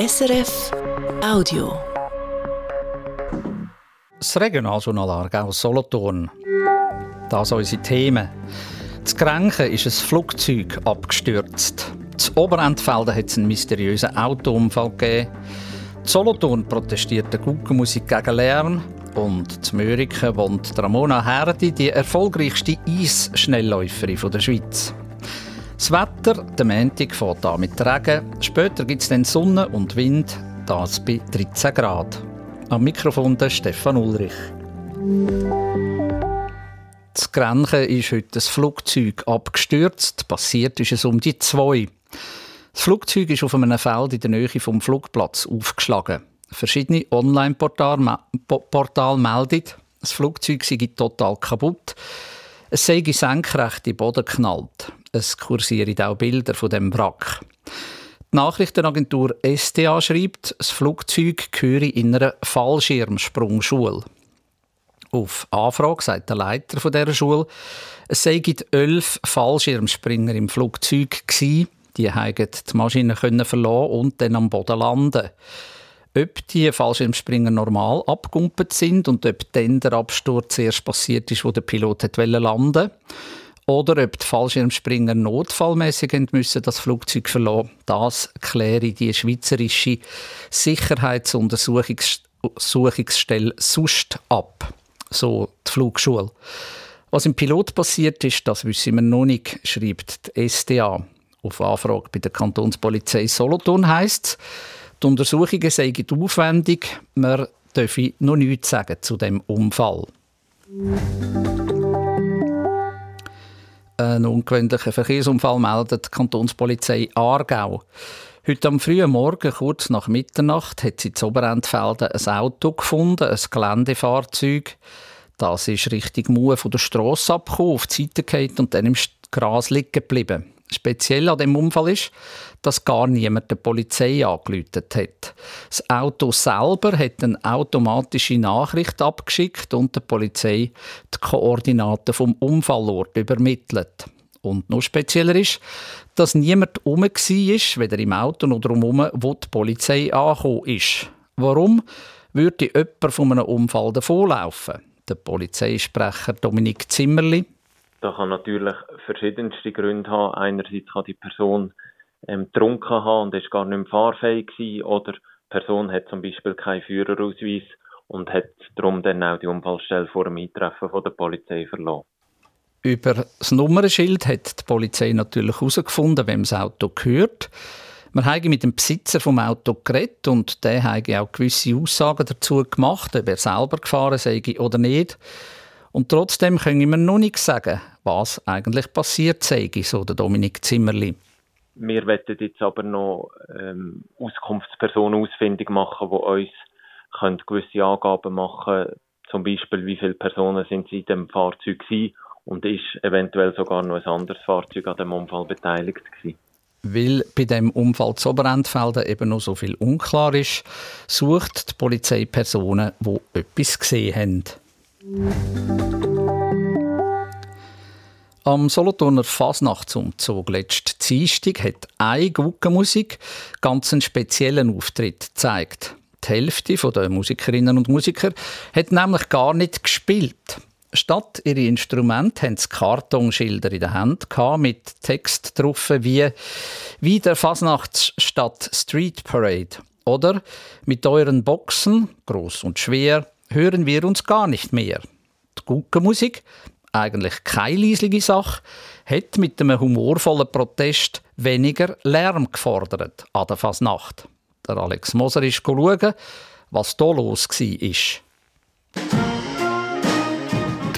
SRF Audio. Das Regionaljournal Aargau Solothurn. Das unsere Themen. Das Grenchen ist ein Flugzeug abgestürzt. Das Oberentfelden hat es einen mysteriösen Autounfall gegeben. Die Solothurn protestiert der Guggenmusik gegen Lärm. Und zu Möriken wohnt Ramona Herdi, die erfolgreichste Eisschnellläuferin der Schweiz. Das Wetter, der Montag fährt an mit Regen. Später gibt es dann Sonne und Wind, das bei 13 Grad. Am Mikrofon der Stefan Ulrich. Das Grenchen ist heute ein Flugzeug abgestürzt. Passiert ist es um die zwei. Das Flugzeug ist auf einem Feld in der Nähe vom Flugplatz aufgeschlagen. Verschiedene Online-Portale melden, das Flugzeug sei total kaputt. Es sei senkrecht in den Boden geknallt. Es kursieren auch Bilder von dem Wrack. Die Nachrichtenagentur STA schreibt, das Flugzeug gehöre in einer Fallschirmsprungschule. Auf Anfrage sagt der Leiter dieser Schule, es seien elf Fallschirmspringer im Flugzeug gewesen. Die haben die Maschine verlassen und dann am Boden landen. Ob die Fallschirmspringer normal abgumpet sind und ob dann der Absturz erst passiert ist, wo der Pilot landen wollte oder ob die Fallschirmspringer notfallmäßig müssen das Flugzeug verlassen, das kläre die schweizerische Sicherheitsuntersuchungsstelle SUST ab, so die Flugschule. Was im Pilot passiert ist, das wissen wir noch nicht, schreibt die SDA. Auf Anfrage bei der Kantonspolizei Solothurn heisst es, die Untersuchungen seien aufwendig, man dürfe noch nichts sagen zu dem Unfall. Einen ungewöhnlichen Verkehrsunfall meldet die Kantonspolizei Aargau. Heute am frühen Morgen, kurz nach Mitternacht, hat sie in Oberentfelden ein Auto gefunden, ein Geländefahrzeug. Das ist Richtung Mauer von der Strasse abgekommen, auf die Seite und dann im Gras liegen geblieben. Speziell an dem Unfall ist, dass gar niemand der Polizei angelötet hat. Das Auto selber hat eine automatische Nachricht abgeschickt und der Polizei die Koordinaten vom Unfallort übermittelt. Und noch spezieller ist, dass niemand herum war, weder im Auto noch drumherum, wo die Polizei angekommen ist. Warum würde jemand von einem Unfall davonlaufen? Der Polizeisprecher Dominik Zimmerli das kann natürlich verschiedenste Gründe haben. Einerseits kann die Person ähm, getrunken haben und ist gar nicht mehr fahrfähig gewesen, oder die Person hat zum Beispiel keinen Führerausweis und hat darum dann auch die Unfallstelle vor dem Eintreffen von der Polizei verloren. Über das Nummernschild hat die Polizei natürlich herausgefunden, wem das Auto gehört. Wir haben mit dem Besitzer vom Auto geredet und der hat auch gewisse Aussagen dazu gemacht, ob er selber gefahren sei oder nicht. Und trotzdem können wir noch nicht sagen, was eigentlich passiert sei, so der Dominik Zimmerli. Wir werden jetzt aber noch ähm, Auskunftspersonen ausfindig machen, die uns können gewisse Angaben machen können, zum Beispiel wie viele Personen sind sie in dem Fahrzeug waren und ist eventuell sogar noch ein anderes Fahrzeug an dem Unfall beteiligt gewesen. Weil bei dem Unfall zu Oberentfelden eben noch so viel unklar ist, sucht die Polizei Personen, die etwas gesehen haben. Am Solothurner Fasnachtsumzug letzten Dienstag hat eine Guggenmusik ganz einen speziellen Auftritt gezeigt. Die Hälfte der Musikerinnen und Musiker hat nämlich gar nicht gespielt. Statt ihre Instrumente haben sie Kartonschilder in der Hand mit Text drauf wie «Wie der Fasnachtsstadt Street Parade» oder «Mit euren Boxen, groß und schwer, hören wir uns gar nicht mehr. Die Guggenmusik, eigentlich keine leislige Sache, hat mit einem humorvollen Protest weniger Lärm gefordert an der Fasnacht. Der Alex Moser ist schauen, was hier los war.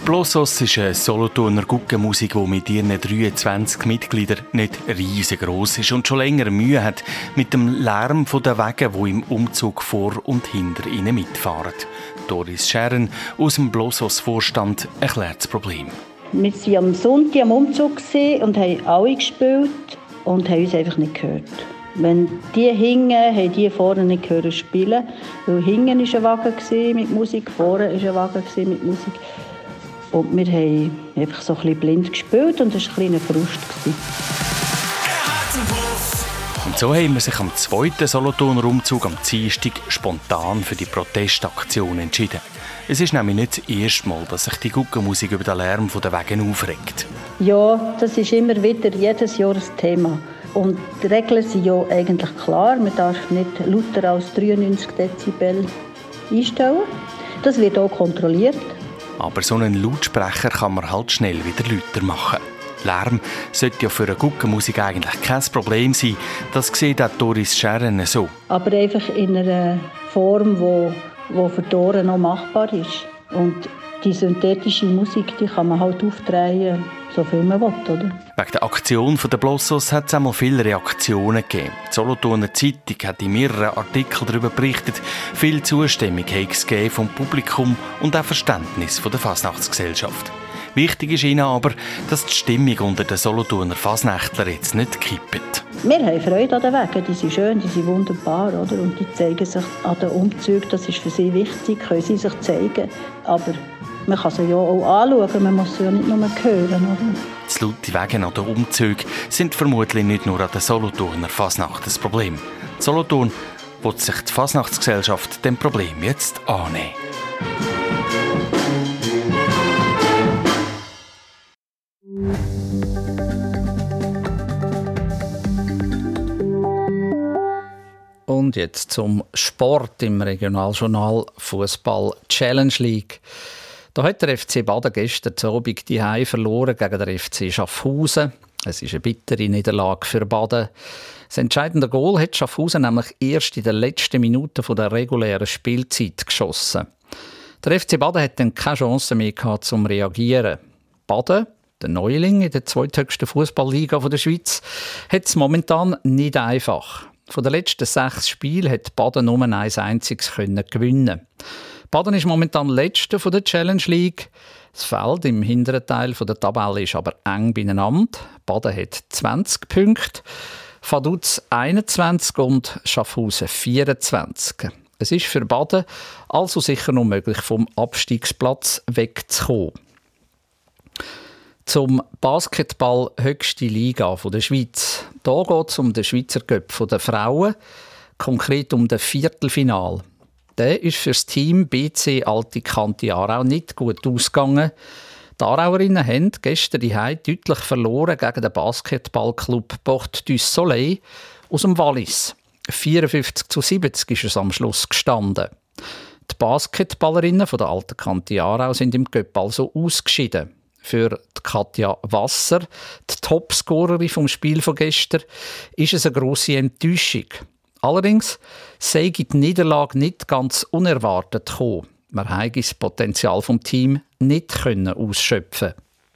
Die Blossos ist eine Solothurner Guggenmusik, die mit ihren 23 Mitgliedern nicht riesengroß ist und schon länger Mühe hat mit dem Lärm der Wege, die im Umzug vor und hinter ihnen mitfahren. Doris Scheren aus dem Blossos Vorstand erklärt das Problem. Wir waren am Sonntag am Umzug und haben alle gespielt und haben uns einfach nicht gehört. Wenn die hingen, haben die vorne nicht gehört spielen, weil hinten war ein Wagen mit Musik, vorne war ein Wagen mit Musik. Und wir haben einfach so ein bisschen blind gespielt und das war ein kleiner Frust. So haben wir sich am zweiten Solothurner Umzug am Dienstag spontan für die Protestaktion entschieden. Es ist nämlich nicht das erste Mal, dass sich die Guckenmusik über den Lärm der Wegen aufregt. Ja, das ist immer wieder jedes Jahr ein Thema. Und die Regeln sind ja eigentlich klar. Man darf nicht lauter als 93 Dezibel einstellen. Das wird auch kontrolliert. Aber so einen Lautsprecher kann man halt schnell wieder lauter machen. Lärm sollte ja für eine Guckenmusik eigentlich kein Problem sein. Das sieht auch Doris Scherren so. Aber einfach in einer Form, die wo für die Ohren noch machbar ist. Und die synthetische Musik, die kann man halt aufdrehen, so viel man will, oder? Wegen der Aktion der Blossos hat es einmal viele Reaktionen gegeben. Die Solothurner Zeitung hat in mehreren Artikeln darüber berichtet. Viel Zustimmung hat es vom Publikum und auch Verständnis von der Fasnachtsgesellschaft. Wichtig ist ihnen aber, dass die Stimmung unter den Solothurner Fasnächtler jetzt nicht kippt. Wir haben Freude an den Wegen, die sind schön, die sind wunderbar, oder? Und die zeigen sich an den Umzügen, das ist für sie wichtig, können sie sich zeigen. Aber man kann sie ja auch anschauen, man muss sie ja nicht nur hören, oder? Die laute Wege an den Umzügen sind vermutlich nicht nur an der Solothurner Fasnacht das Problem. Solothurn wird sich die Fasnachtsgesellschaft dem Problem jetzt annehmen. Und jetzt zum Sport im Regionaljournal Fußball Challenge League. Da hat der FC Baden gestern Abend die Heim verloren gegen den FC Schaffhausen. Es ist eine bittere Niederlage für Baden. Das entscheidende Goal hat Schaffhausen nämlich erst in den letzten Minuten der regulären Spielzeit geschossen. Der FC Baden hat dann keine Chance mehr gehabt, zum reagieren. Baden, der Neuling in der zweithöchsten Fußballliga der Schweiz, hat es momentan nicht einfach. Von den letzten sechs Spielen hat Baden nur ein einziges gewinnen. Baden ist momentan letzter von der Challenge League. Das Feld im hinteren Teil der Tabelle ist aber eng beieinander. Baden hat 20 Punkte, Vaduz 21 und Schaffhausen 24. Es ist für Baden also sicher noch möglich, vom Abstiegsplatz wegzukommen zum Basketball höchste Liga der Schweiz. Hier geht es um den Schweizer Cup der Frauen, konkret um das Viertelfinal. Der ist für das Team BC Alte Kante Aarau nicht gut ausgegangen. Die Aarauerinnen haben gestern die deutlich verloren gegen den Basketballclub Port du Soleil aus dem Wallis. 54 zu 70 ist es am Schluss gestanden. Die Basketballerinnen von der Alten Kante Aarau sind im Cup also ausgeschieden für Katja Wasser, die Topscorerin vom Spiel von gestern, ist es eine grosse Enttäuschung. Allerdings sei die Niederlage nicht ganz unerwartet gekommen. Man habe das Potenzial vom Team nicht können ausschöpfen.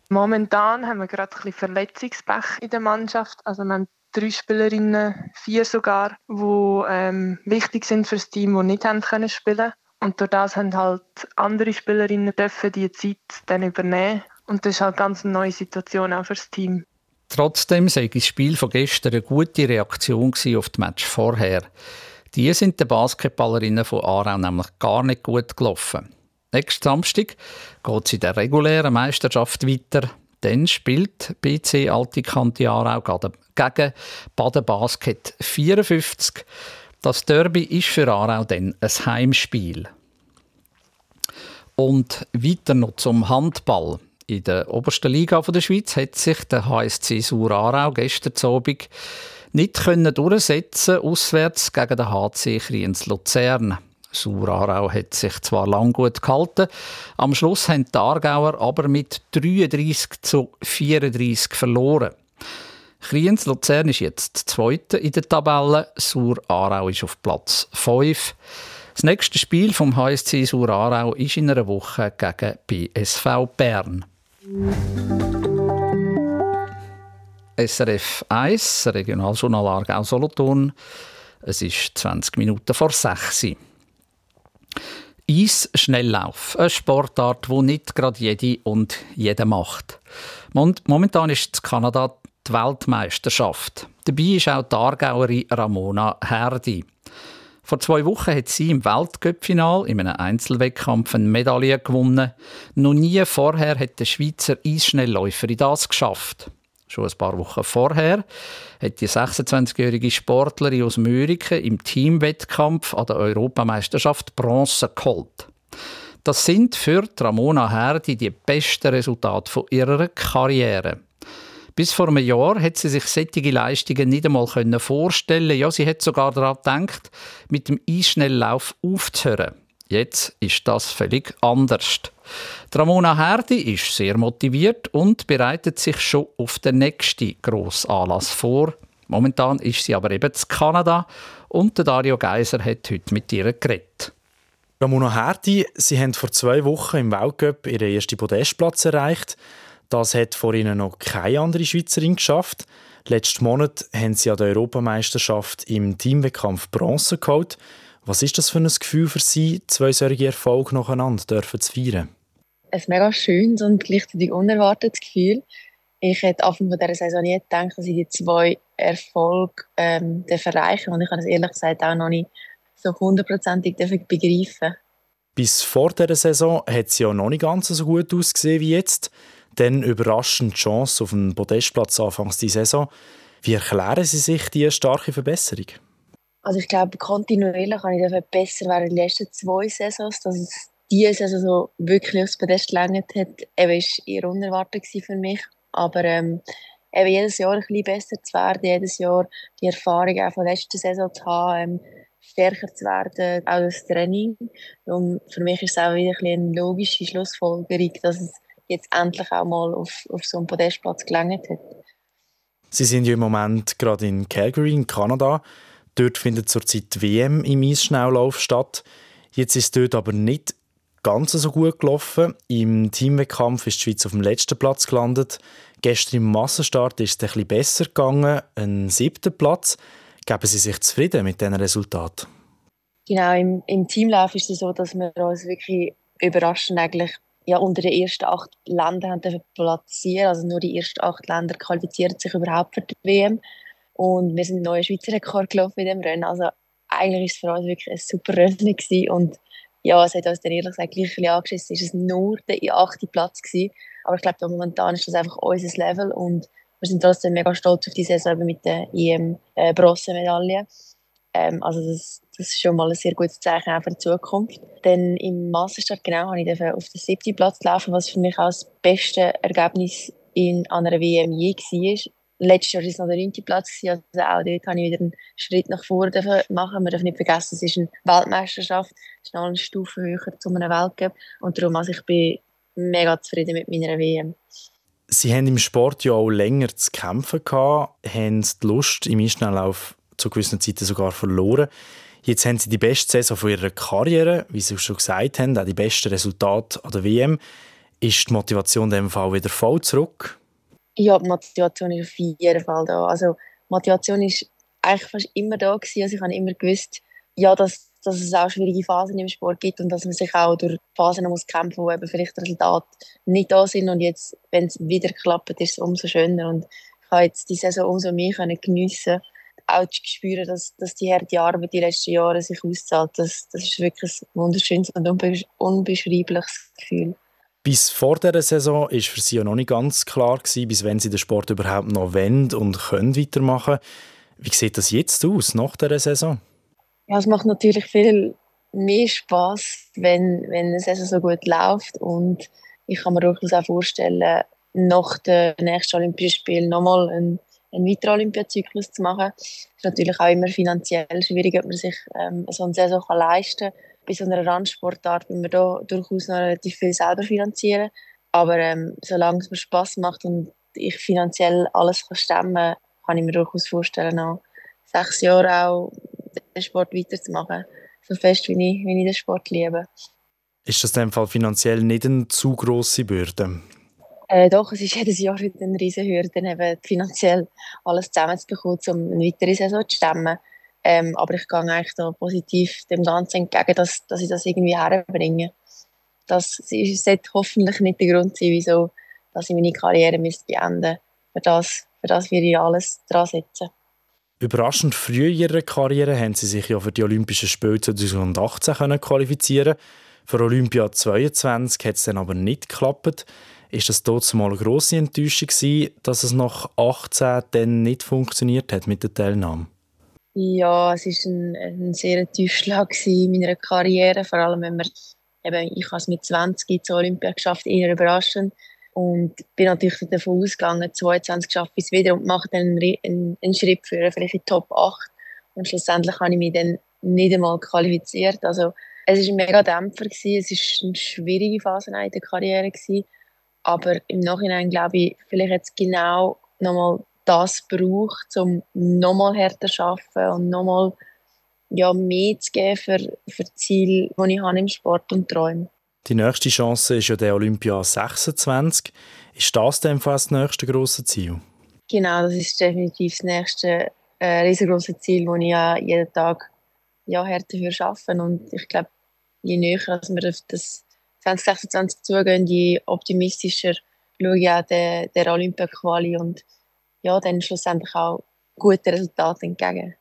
Momentan haben wir gerade ein bisschen Verletzungspech in der Mannschaft. Also wir haben drei Spielerinnen, vier sogar, die ähm, wichtig sind für das Team, die nicht haben können spielen. Und durch das haben halt andere Spielerinnen dürfen die Zeit dann übernehmen und das ist halt ganz eine neue Situation auch für das Team. Trotzdem sei das Spiel von gestern eine gute Reaktion auf das Match vorher. Die sind den Basketballerinnen von Aarau nämlich gar nicht gut gelaufen. Nächsten Samstag geht es in der regulären Meisterschaft weiter. Dann spielt BC Alte Kante Aarau gegen Baden Basket 54. Das Derby ist für Aarau dann ein Heimspiel. Und weiter noch zum Handball. In der obersten Liga der Schweiz hat sich der HSC Sur Aarau gestern Abend nicht können durchsetzen auswärts gegen den HC Kriens Luzern. Sur Aarau hat sich zwar lang gut gehalten, am Schluss haben die Aargauer aber mit 33 zu 34 verloren. Kriens Luzern ist jetzt Zweite in der Tabelle, Sur Aarau ist auf Platz 5. Das nächste Spiel vom HSC Sur Aarau ist in einer Woche gegen BSV Bern. SRF 1, Regionaljournal Aargau Solothurn. Es ist 20 Minuten vor 6 Eis-Schnelllauf, eine Sportart, die nicht gerade jede und jeder macht. Momentan ist in Kanada die Weltmeisterschaft. Dabei ist auch die Aargauerin Ramona Herdi. Vor zwei Wochen hat sie im Weltcup-Final in einem Einzelwettkampf eine Medaille gewonnen. Noch nie vorher hat der Schweizer Eisschnellläuferin das geschafft. Schon ein paar Wochen vorher hat die 26-jährige Sportlerin aus Müriken im Teamwettkampf an der Europameisterschaft Bronze geholt. Das sind für Ramona Herdi die besten Resultate ihrer Karriere. Bis vor einem Jahr hat sie sich solche Leistungen nicht einmal vorstellen Ja, sie hat sogar daran gedacht, mit dem Einschnelllauf aufzuhören. Jetzt ist das völlig anders. Ramona Herdi ist sehr motiviert und bereitet sich schon auf den nächsten grossen Anlass vor. Momentan ist sie aber eben zu Kanada und Dario Geiser hat heute mit ihr geredet. Ramona Herdi, Sie haben vor zwei Wochen im Weltcup Ihren ersten Podestplatz erreicht. Das hat vor Ihnen noch keine andere Schweizerin geschafft. Letzten Monat haben Sie an der Europameisterschaft im Teamwettkampf Bronze geholt. Was ist das für ein Gefühl für Sie, zwei solche Erfolge nacheinander dürfen zu feiern? Ein mega schönes und gleichzeitig unerwartetes Gefühl. Ich hätte Anfang dieser Saison nie gedacht, dass ich die zwei Erfolge ähm, erreichen Und ich habe es ehrlich gesagt auch noch nicht so hundertprozentig begreifen. Bis vor dieser Saison hat es ja noch nicht ganz so gut ausgesehen wie jetzt. Dann überraschend die Chance auf einen Podestplatz anfangs dieser Saison. Wie erklären Sie sich diese starke Verbesserung? Also ich glaube, kontinuierlich kann ich besser in den letzten zwei Saisons. Dass es diese Saison so wirklich aufs Podest gelangt hat, war eher unerwartet für mich. Aber ähm, eben jedes Jahr ein bisschen besser zu werden, jedes Jahr die Erfahrung auch von der letzten Saison zu haben, ähm, stärker zu werden, auch das Training. Und für mich ist es auch wieder ein eine logische Schlussfolgerung, dass es jetzt endlich auch mal auf, auf so einen Podestplatz gelangt hat. Sie sind ja im Moment gerade in Calgary, in Kanada. Dort findet zurzeit die WM im Eisschnelllauf statt. Jetzt ist dort aber nicht ganz so gut gelaufen. Im Teamwettkampf ist die Schweiz auf dem letzten Platz gelandet. Gestern im Massenstart ist es etwas besser gegangen, ein siebter Platz. Geben Sie sich zufrieden mit diesen Resultaten? Genau, im, im Teamlauf ist es so, dass wir uns wirklich überraschend eigentlich ja, unter den ersten acht Ländern haben platzieren. Also nur die ersten acht Länder qualifizieren sich überhaupt für die WM. Und wir sind einen neuen Schweizer Rekord gelaufen in diesem Rennen. Also eigentlich war es für uns wirklich ein super Rennen gewesen. Und ja, es hat uns dann ehrlich gesagt gleich ein bisschen angeschissen. Es war nur der achte Platz gewesen. Aber ich glaube, momentan ist das einfach unser Level und wir sind trotzdem mega stolz auf die Saison mit der EM-Bronzemedaille. Äh, ähm, also das, das ist schon mal ein sehr gutes Zeichen auch für die Zukunft. Dann im Massenstart genau habe ich auf den siebten Platz laufen, was für mich auch das beste Ergebnis in einer WM je war. Letztes Jahr war es noch der neunte Platz, also auch dort habe ich wieder einen Schritt nach vorne machen. Wir dürfen nicht vergessen, es ist eine Weltmeisterschaft, es ist noch eine Stufe höher zu einem Weltcup und darum also ich bin mega zufrieden mit meiner WM. Sie haben im Sport ja auch länger zu kämpfen gehabt, haben die Lust im Einschnelllauf zu gewissen Zeiten sogar verloren. Jetzt haben Sie die beste Saison von Ihrer Karriere, wie Sie schon gesagt haben, auch die besten Resultate an der WM. Ist die Motivation in diesem Fall wieder voll zurück? Ja, die Motivation ist auf jeden Fall da. Also Motivation ist eigentlich fast immer da gewesen. Also ich habe immer gewusst, ja, dass, dass es auch schwierige Phasen im Sport gibt und dass man sich auch durch Phasen muss kämpfen muss, wo eben vielleicht Resultate nicht da sind. Und jetzt, wenn es wieder klappt, ist es umso schöner. Und ich habe jetzt die Saison umso mehr können geniessen auch zu spüren, dass, dass die harte Arbeit die letzten Jahre sich auszahlt. Das, das ist wirklich ein wunderschönes und unbeschreibliches Gefühl. Bis vor dieser Saison war für sie ja noch nicht ganz klar, gewesen, bis wenn sie den Sport überhaupt noch wollen und können weitermachen Wie sieht das jetzt aus, nach dieser Saison? Ja, es macht natürlich viel mehr Spaß, wenn, wenn eine Saison so gut läuft. Und ich kann mir durchaus auch vorstellen, nach dem nächsten Olympischen Spiel nochmal einen einen weiteren Olympiazyklus zu machen. Es ist natürlich auch immer finanziell schwierig, ob man sich ähm, so eine Saison leisten kann. Bei so einer Randsportart will man da durchaus noch relativ viel selber finanzieren. Aber ähm, solange es mir Spass macht und ich finanziell alles kann stemmen kann, kann ich mir durchaus vorstellen, noch sechs Jahre auch den Sport weiterzumachen. So fest, wie ich, wie ich den Sport liebe. Ist das in dem Fall finanziell nicht eine zu grosse Bürde? Äh, doch, es ist jedes Jahr wieder eine riesige Hürde, eben finanziell alles zusammenzubekommen, um eine weitere Saison zu stemmen. Ähm, aber ich gehe eigentlich da positiv dem Ganzen entgegen, dass, dass ich das irgendwie herbringe. Das sollte hoffentlich nicht der Grund sein, wieso dass ich meine Karriere müsste beenden das, für das werde ich alles dran setzen. Überraschend früh in ihrer Karriere haben sie sich ja für die Olympischen Spiele 2018 qualifizieren Für Olympia 22 hat es dann aber nicht geklappt. Ist das dort mal eine grosse Enttäuschung gewesen, dass es nach 18 dann nicht funktioniert hat mit der Teilnahme? Ja, es war ein, ein sehr Tiefschlag in meiner Karriere, vor allem wenn man, eben, ich habe es mit 20 zur Olympia geschafft, eher überraschend und bin natürlich davon ausgegangen, 22 schaffe ich es wieder und mache dann einen, einen, einen Schritt für vielleicht in die Top 8 und schlussendlich habe ich mich dann nicht einmal qualifiziert, also es war ein mega Dämpfer, gewesen. es war eine schwierige Phase in der Karriere, gewesen. Aber im Nachhinein glaube ich, vielleicht jetzt genau nochmal das braucht, um nochmal härter zu arbeiten und nochmal ja, mehr zu geben für, für die Ziele, die ich habe im Sport und Träume. Die nächste Chance ist ja der Olympia 26. Ist das dann fast das nächste grosse Ziel? Genau, das ist definitiv das nächste äh, riesengroße Ziel, das ich ja jeden Tag ja, härter für arbeiten. Und ich glaube, je näher als wir auf das 2026 zugehen, je optimistischer schaue ich auch der, der Olympia-Quali und ja, dann schlussendlich auch gute Resultate entgegen.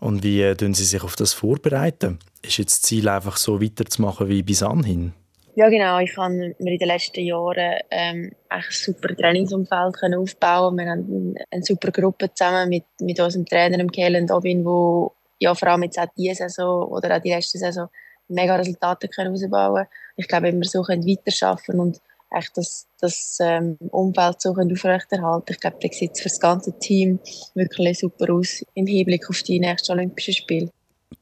Und wie äh, tun Sie sich auf das vorbereiten? Ist jetzt das Ziel einfach so weiterzumachen wie bis anhin? Ja, genau. Ich habe mir in den letzten Jahren ähm, ein super Trainingsumfeld können aufbauen. Wir haben eine super Gruppe zusammen mit, mit unserem Trainer, Kellen Dobin, wo ja vor allem jetzt auch diese Saison oder auch die letzte Saison mega Resultate können. Ich glaube, wenn wir so weiterarbeiten und echt das, das ähm, Umfeld so aufrechterhalten Ich glaube, da sieht es für das ganze Team wirklich super aus im Hinblick auf die nächsten Olympischen Spiele.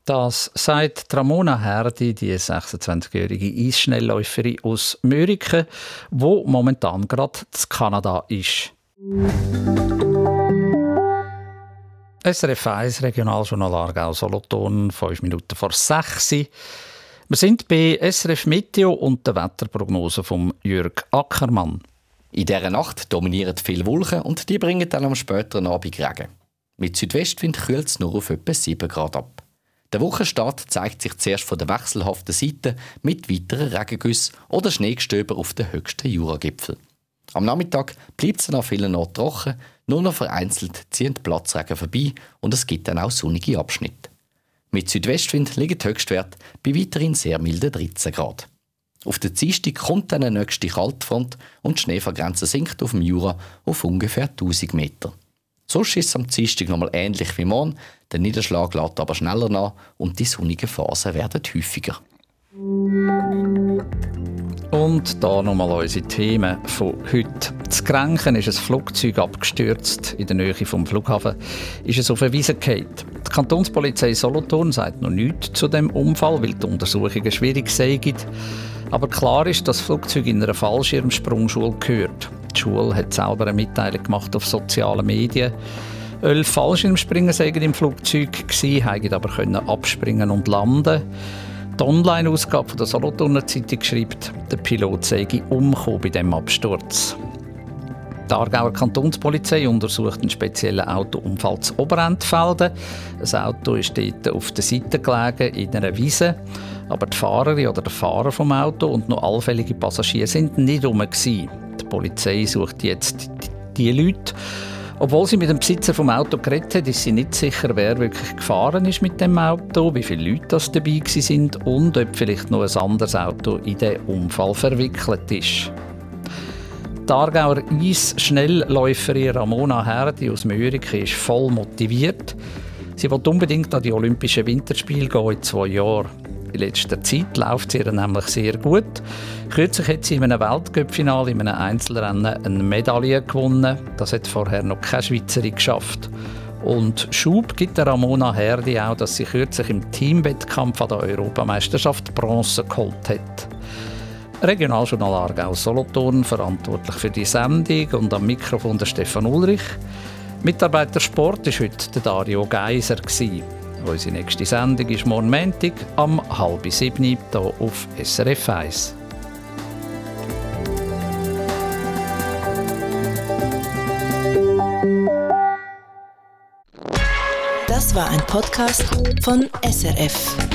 Das sagt Ramona Herdi, die 26-jährige Eisschnellläuferin aus Mörike, wo momentan gerade in Kanada ist. SRF 1 Regionaljournal Aargau Solothurn, 5 Minuten vor 6 Uhr. Wir sind bei SRF Meteo und der Wetterprognose von Jörg Ackermann. In dieser Nacht dominieren viele Wolken und die bringen dann am späteren Abend Regen. Mit Südwestwind kühlt es nur auf etwa 7 Grad ab. Der Wochenstart zeigt sich zuerst von der wechselhaften Seite mit weiteren Regengüssen oder Schneegestöber auf den höchsten Juragipfel. Am Nachmittag bleibt es an vielen Orten trocken, nur noch vereinzelt ziehen Platzregen vorbei und es gibt dann auch sonnige Abschnitte. Mit Südwestwind liegen die Höchstwerte bei weiterhin sehr milden 13 Grad. Auf der Dienstag kommt dann eine nächste Kaltfront und die Schneefallgrenze sinkt auf dem Jura auf ungefähr 1000 Meter. Sonst ist es am Dienstag nochmal ähnlich wie morgen, der Niederschlag lädt aber schneller nach und die sonnigen Phasen werden häufiger. Und da nochmal unsere Themen von heute. Zu Grenchen ist ein Flugzeug abgestürzt. In der Nähe vom Flughafen ist es auf eine Wiese gefallen. Die Kantonspolizei Solothurn sagt noch nichts zu dem Unfall, weil die Untersuchungen schwierig seien. Aber klar ist, dass das Flugzeug in einer Fallschirmsprungschule gehört. Die Schule hat selber eine Mitteilung gemacht auf sozialen Medien. Elf Fallschirmspringer seien im Flugzeug gewesen, haben aber können abspringen und landen. Die Online-Ausgabe der Solothurner Zeitung schreibt, der Pilot sei umgekommen bei diesem Absturz. Die Aargauer Kantonspolizei untersucht einen speziellen Autounfall zu Oberentfelden. Das Auto ist dort auf der Seite gelegen, in einer Wiese. Aber die Fahrerin oder der Fahrer vom Auto und noch allfällige Passagiere sind nicht rum. Die Polizei sucht jetzt die Leute. Obwohl sie mit dem Besitzer vom Auto geredet hat, ist sie nicht sicher, wer wirklich gefahren ist mit dem Auto, wie viele Leute das dabei sind und ob vielleicht noch ein anderes Auto in den Unfall verwickelt ist. Die Aargauer Eisschnellläuferin Ramona Herdi aus Mörike ist voll motiviert. Sie will unbedingt an die Olympischen Winterspiele gehen in zwei Jahren. In letzter Zeit läuft ihr nämlich sehr gut. Kürzlich hat sie in einem Weltcup-Finale in einem Einzelrennen eine Medaille gewonnen. Das hat vorher noch keine Schweizerin geschafft. Und Schub gibt der Ramona Herdi auch, dass sie kürzlich im Teamwettkampf an der Europameisterschaft Bronze geholt hat. Regionaljournal Aargau Solothurn verantwortlich für die Sendung und am Mikrofon der Stefan Ulrich. Mitarbeiter Sport war heute Dario Geiser. Unsere nächste Sendung ist morgen Montag am halb sieben hier auf SRF 1. Das war ein Podcast von SRF.